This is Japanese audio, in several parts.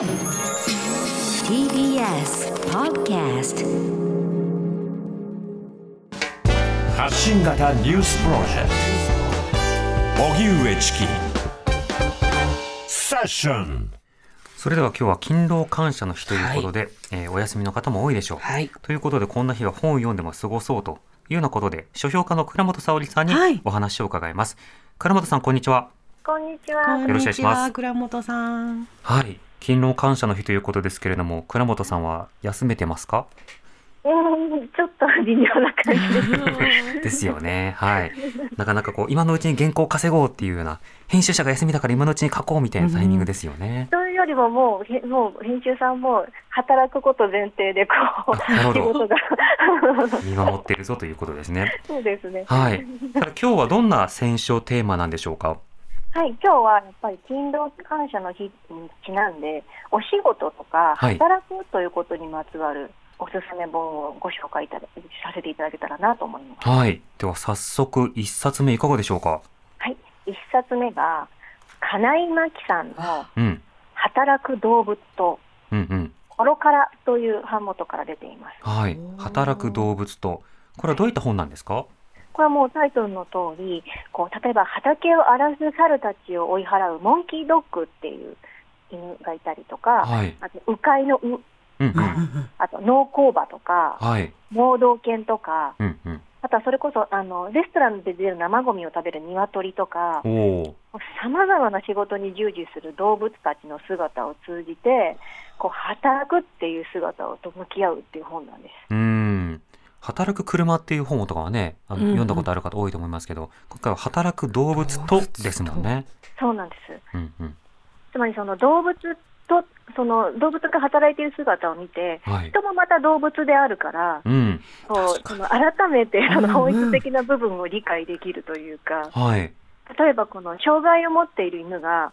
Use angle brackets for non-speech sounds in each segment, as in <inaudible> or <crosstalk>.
TBS Podcast 発信型ニュースプロジェクト荻上チキセッションそれでは今日は勤労感謝の日ということで、えーお休みの方も多いでしょう。はいということで、こんな日は本を読んでも過ごそうというようなことで、書評家の倉本沙織さんにはいお話を伺います。倉本さん、こんにちは。こんにちは。よろしくお願いします倉本さん。はい。勤労感謝の日ということですけれども、倉本さんは休めてますか？うん、ちょっと微妙な感じです。ですよね。はい。なかなかこう、今のうちに原稿を稼ごうっていうような、編集者が休みだから今のうちに書こうみたいなタイミングですよね。というよりももうへもう編集さんも働くこと前提でこうあなるほど仕事が <laughs> 見守ってるぞということですね。そうですね。はい。今日はどんな選書テーマなんでしょうか？はい、今日はやっぱり勤労感謝の日にちなんで、お仕事とかはい働くということにまつわるおすすめ本をご紹介いたださせていただけたらなと思います。はい。では早速一冊目いかがでしょうか？はい、一冊目が金井真紀さんのうん。働く動物とうんうん。コロカラという版元から出ています。はい働く動物と、これはどういった本なんですか？これはもうタイトルの通り、こう例えば畑を荒らす猿たちを追い払うモンキードッグっていう犬がいたりとか、はい。あと鵜飼いの鵜、うんうん。あと農耕馬とか、はい。盲導犬とか、うんうん。あとはそれこそあのレストランで出る生ゴミを食べる鶏とか。さまざまな仕事に従事する動物たちの姿を通じて、こう働くっていう姿をと向き合うっていう本なんです。働く車っていう本とかはね、あのうんうん読んだことある方多いと思いますけど、今回は働く動物とですもんね。そうなんです。うんうん。つまりその動物とその動物が働いている姿を見て、はい。人もまた動物であるから、うん。こうその改めてその本質的な部分を理解できるというか、はい。例えばこの障害を持っている犬が、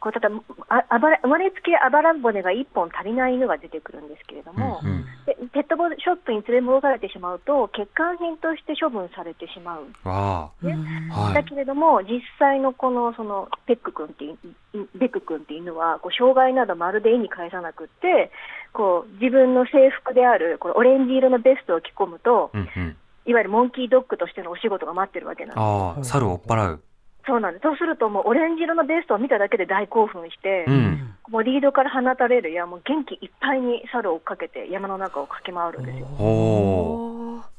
こうただああばら生まれつきあばら骨が1本足りない犬が出てくるんですけれども、うんうん。でペットボショップに連れ戻されてしまうと、欠陥品として処分されてしまう。わねあ。はい。だけれども、実際のこのそのペック君っていういベック君っていう犬はこう障害などまるで意に介さなくってこう自分の制服であるこのオレンジ色のベストを着込むと、うんうん。いわゆるモンキードッグとしてのお仕事が待ってるわけなんです。ああ、猿を追っ払う。そうなんですそうすると、もうオレンジ色のベストを見ただけで大興奮して、うん。もうリードから放たれるや、もう元気いっぱいに猿を追っかけて山の中を駆け回るんですよ。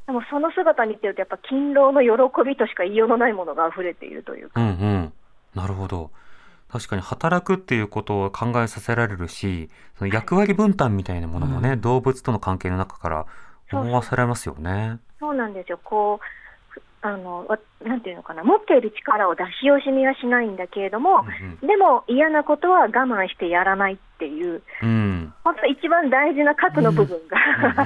でもその姿見てると、やっぱ勤労の喜びとしか言いようのないものが溢れているというか。うんうん。なるほど。確かに働くっていうことを考えさせられるし、その役割分担みたいなものもね、動物との関係の中から思わせられますよね。そうなんですよ。こう、ふあの、わなんていうのかな、持っている力を出し惜しみはしないんだけれども、うんでも嫌なことは我慢してやらないっていう、うん。うん。本当一番大事な核の部分が、<laughs>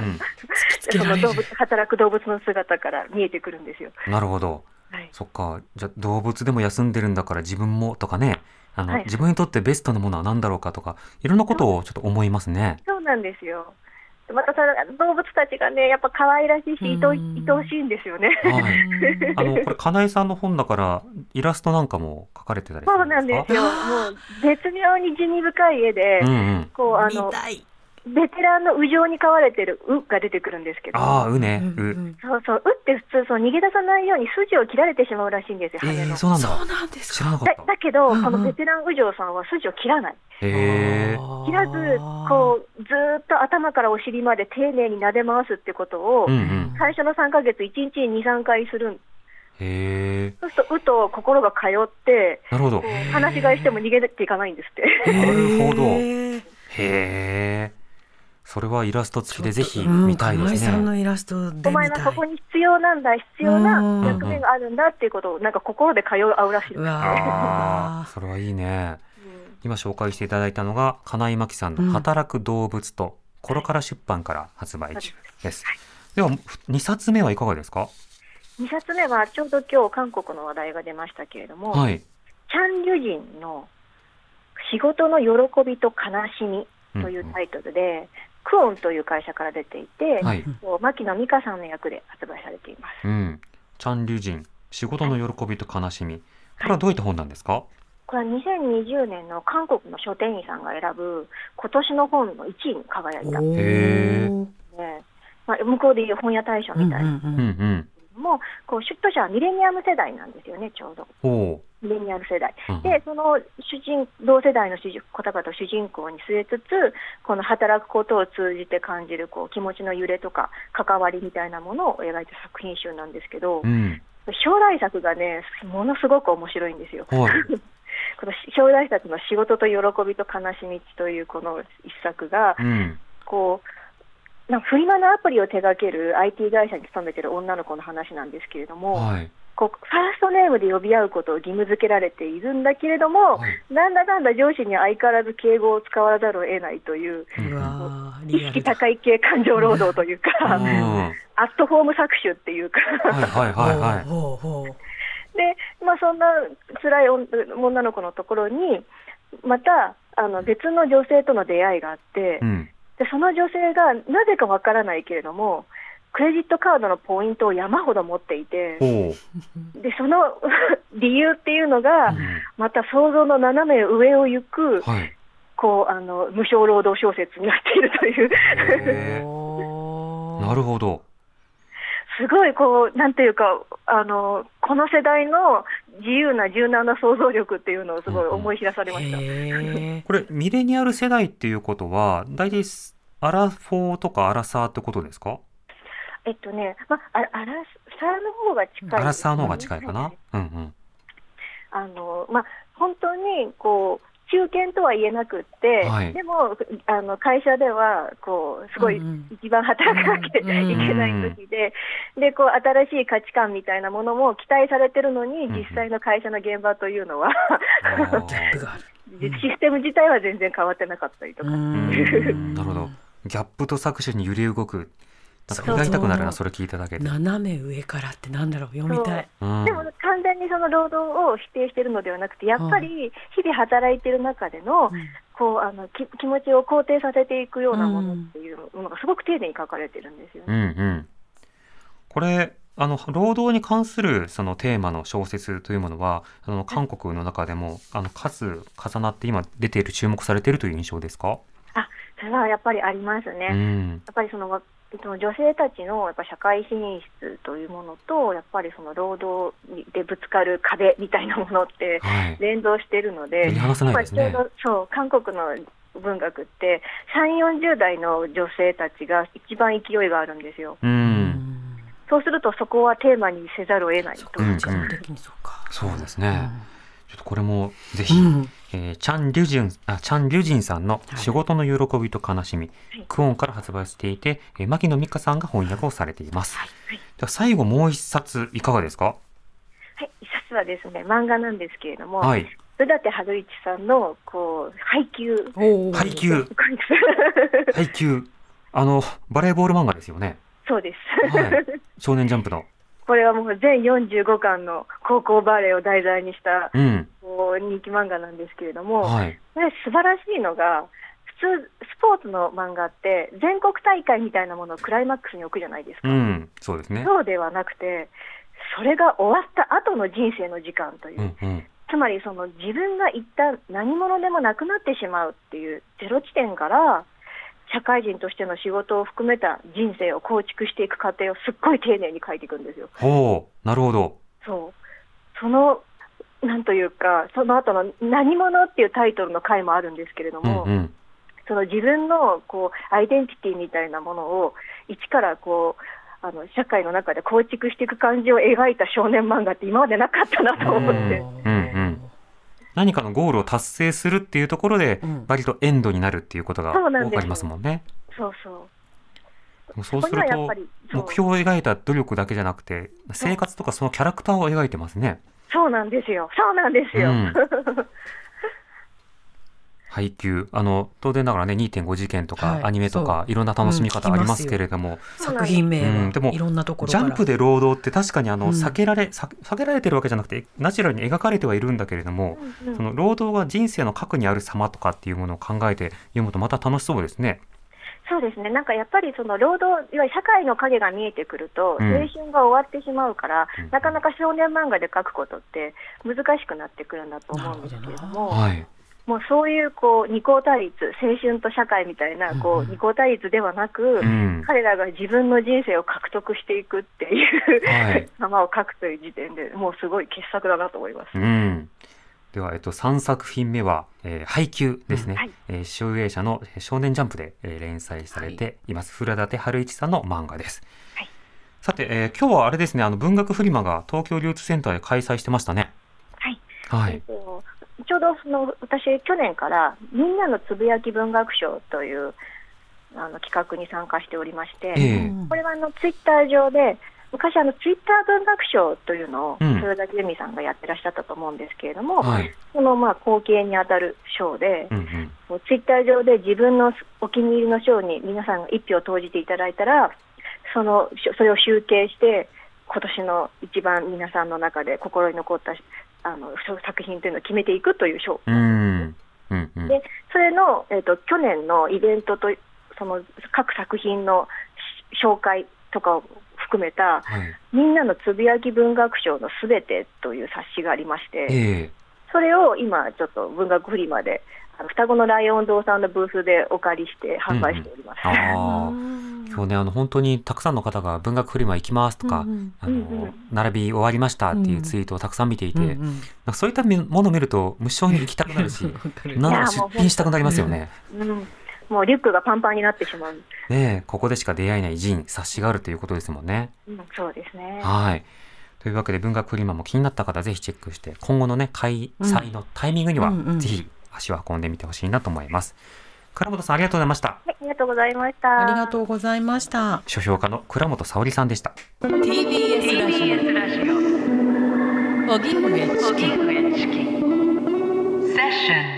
その動物、働く動物の姿から見えてくるんですよ。なるほど。はい。そっか。じゃあ動物でも休んでるんだから自分もとかね、あの、はい自分にとってベストなものは何だろうかとか、いろんなことをちょっと思いますね。そうなんですよ。またさ動物たちがね、やっぱ可愛らしいし、愛おいうん愛おしいんですよね。はい。<laughs> あの、これ、金井さんの本だから、イラストなんかも描かれてたりすそうるんですか？なんですよ。もう絶妙に地味深い絵で、うんうん。こうあの見たい。ベテランの右上に飼われてるウが出てくるんですけど、ああ、うね。う。そうそう、ウって普通そう逃げ出さないように筋を切られてしまうらしいんですよ、えー。そうなんだ。そうなんですか？だ知らなかった。だけど、うんうんこのベテラン右上さんは筋を切らない。へえ。切らず、こう、ずーっと頭からお尻まで丁寧に撫で回すってことを、うんうん。最初の3ヶ月、1日に2、3回するんへえ。そうすると、うと心が通って、なるほど。話し飼いしても逃げていかないんですって。なるほど。へえ。それはイラスト付きでぜひうん見たいですね。金井さんのイラストでお前見たい。はここに必要なんだ、必要なうん役目があるんだっていうことを、なんか心で通う合うらしいですうね。ああ、わそれはいいね。うん今紹介していただいたのが、金井真紀さんの働く動物と、コロカラ出版から発売中です。では、2冊目はいかがですか？2冊目はちょうど今日韓国の話題が出ましたけれども、はい。チャン・リュジンの仕事の喜びと悲しみというタイトルで、クオンという会社から出ていて、はい。こう牧野美香さんの役で発売されています。うん。チャン・リュジン、仕事の喜びと悲しみ。これはどういった本なんですか？これは2020年の韓国の書店員さんが選ぶ今年の本の1位に輝いたへね。まあ、向こうでいう本屋大賞みたいなうんうん。も、こう出版者はミレニアム世代なんですよね、ちょうど。おミレニアム世代。うんで、その主人同世代の主人方々を主人公に据えつつ、この働くことを通じて感じるこう気持ちの揺れとか関わりみたいなものを描いた作品集なんですけど、うん。将来作がね、ものすごく面白いんですよ。はい。<laughs> この将来作の仕事と喜びと悲しみというこの一作が、うん。こう、なんかフリマのアプリを手掛ける IT 会社に勤めてる女の子の話なんですけれども、はい。こうファーストネームで呼び合うことを義務付けられているんだけれども、はいなんだかんだ上司に相変わらず敬語を使わざるを得ないという、う意識。高い系感情労働というか、<laughs> アットホーム搾取っていうか、いはいはいはい。ほうほうほで、まあ、そんな辛い女女の子のところに、またあの別の女性との出会いがあって、うん。でその女性がなぜかわからないけれども、クレジットカードのポイントを山ほど持っていて。でその <laughs> 理由っていうのが、うんまた想像の斜め上を行く、はい。こうあの無償労働小説になっているという、なるほど。すごいこう、なんていうかあの、この世代の自由な柔軟な想像力っていうのをすごい思い知らされました。へーこれ、ミレニアル世代っていうことは、大体、アラフォーとかアラサーってことですか？えっとね、まあ、あアラサーの方が近いね、アラサーの方が近いかな？うんうん。あのまあ、本当にこう中堅とは言えなくって、はいでもあの会社ではこうすごいうんうん一番働かなきゃいけない時で、でこう新しい価値観みたいなものも期待されてるのに、うんうん実際の会社の現場というのは。<laughs> システム自体は全然変わってなかったりとか。うん <laughs> なるほど。ギャップと搾取に揺れ動く。なんか胃が痛くなるな、それ聞いただけで。斜め上からってなんだろう読みたい。うんでも完全にその労働を否定しているのではなくて、やっぱり日々働いている中での、こうあのき気持ちを肯定させていくようなものっていうものがすごく丁寧に書かれてるんですようね。んうん。これ、あの、労働に関するそのテーマの小説というものは、あの、韓国の中でも、あの、数重なって今出ている、注目されているという印象ですか？あそれはやっぱりありますね。うん。やっぱりその女性たちのやっぱ社会進出というものと、やっぱりその労働でぶつかる壁みたいなものってはい。連動しているので、そう韓国の文学って、3、40代の女性たちが一番勢いがあるんですよ。う。うんんそうすると、そこはテーマにせざるを得ないというか、うん時的にそうか。そうですね。ちょっとこれもぜひ、うんえーチャン・リュジン、あ、チャン・リュジンさんの仕事の喜びと悲しみ、はいクオンから発売していて、えー牧野美香さんが翻訳をされています。はいでは最後もう一冊いかがですか？はい、一冊はですね、漫画なんですけれども、はい。宇立春一さんのこう配給配給、<laughs> 配給、あの、バレーボール漫画ですよね。そうです。はい。少年ジャンプの。これはもう全45巻の高校バレーを題材にしたうん。こう人気漫画なんですけれども、はい。これ素晴らしいのが、普通、スポーツの漫画って全国大会みたいなものをクライマックスに置くじゃないですか。うん。そうですね。そうではなくて、それが終わった後の人生の時間という、うんうん。つまりその自分が一旦何者でもなくなってしまうっていうゼロ地点から、社会人としての仕事を含めた人生を構築していく過程をすっごい丁寧に書いていくんですよ。ほう。なるほど。そう。その、なんというか、その後の何者っていうタイトルの回もあるんですけれども、うんうん。その自分のこうアイデンティティみたいなものを一からこうあの社会の中で構築していく感じを描いた少年漫画って今までなかったなと思って、何かのゴールを達成するっていうところでうん、割とエンドになるっていうことが多くありますもんね。そうそう。そうこすると目標を描いた努力だけじゃなくて、生活とかそのキャラクターを描いてますね。そうなんですよ。そうなんですよ。うん <laughs> 配給。あの、当然ながらね、2.5次元とかはい。アニメとかいろんな楽しみ方うんありますけれども、作品名うんでもはいろんなところから。ジャンプで労働って確かにあの、うん。避けられ、さ避けられてるわけじゃなくて、ナチュラルに描かれてはいるんだけれども、うんうん。その労働が人生の核にある様とかっていうものを考えて読むとまた楽しそうですね。そうですね、なんかやっぱりその労働、いわゆる社会の影が見えてくると、うん。青春が終わってしまうから、うん。なかなか少年漫画で描くことって難しくなってくるんだと思うんですけれども、はい。もうそういうこう二項対立、青春と社会みたいなこう二項対立ではなく、うん。彼らが自分の人生を獲得していくっていう、はい <laughs> 様を描くという時点でもうすごい傑作だなと思います。うん。では、えっと、3作品目は、えー、配給ですね。はいえー、集英社のえー少年ジャンプで、えー連載されています。古舘春一さんの漫画です。はいさて、えー今日はあれですね、あの、文学フリマが東京流通センターで開催してましたね。はいはい。えっとちょうどその私、去年からみんなのつぶやき文学賞というあの企画に参加しておりまして、ええこれはあのツイッター上で、昔あの、ツイッター文学賞というのを、うん豊田由美さんがやってらっしゃったと思うんですけれども、はい。そのまあ後継にあたる賞で、うんうん。ツイッター上で自分のお気に入りの賞に皆さんが一票投じていただいたら、そのそれを集計して、今年の一番皆さんの中で心に残ったあの作品というのを決めていくという賞うーん。うんうん。でそれの、えー、と去年のイベントとその各作品のし紹介とかを含めたはい。みんなのつぶやき文学賞のすべてという冊子がありまして、ええそれを今ちょっと文学フリマであの双子のライオン堂さんのブースでお借りして販売しております。ああ。<laughs> 今日ね、あの、本当にたくさんの方が文学フリマ行きますとか、うんあうんうのん、並び終わりましたっていうツイートをたくさん見ていて、うんうなんんかそういったものを見ると無性に行きたくなるし、<laughs> なんなら出品したくなりますよね。うんもうリュックがパンパンになってしまう、ねえ、ここでしか出会えない人、冊子があるということですもんね。うん、そうですね。はい。というわけで文学フリマも気になった方ぜひチェックして、今後のね、開催のタイミングにはうんうんぜひ足を運んでみてほしいなと思います。倉本さんありがとうございました。はい、ありがとうございました。ありがとうございました。書評家の倉本沙織さんでした。TBS ラジオ。荻上チキ。セッション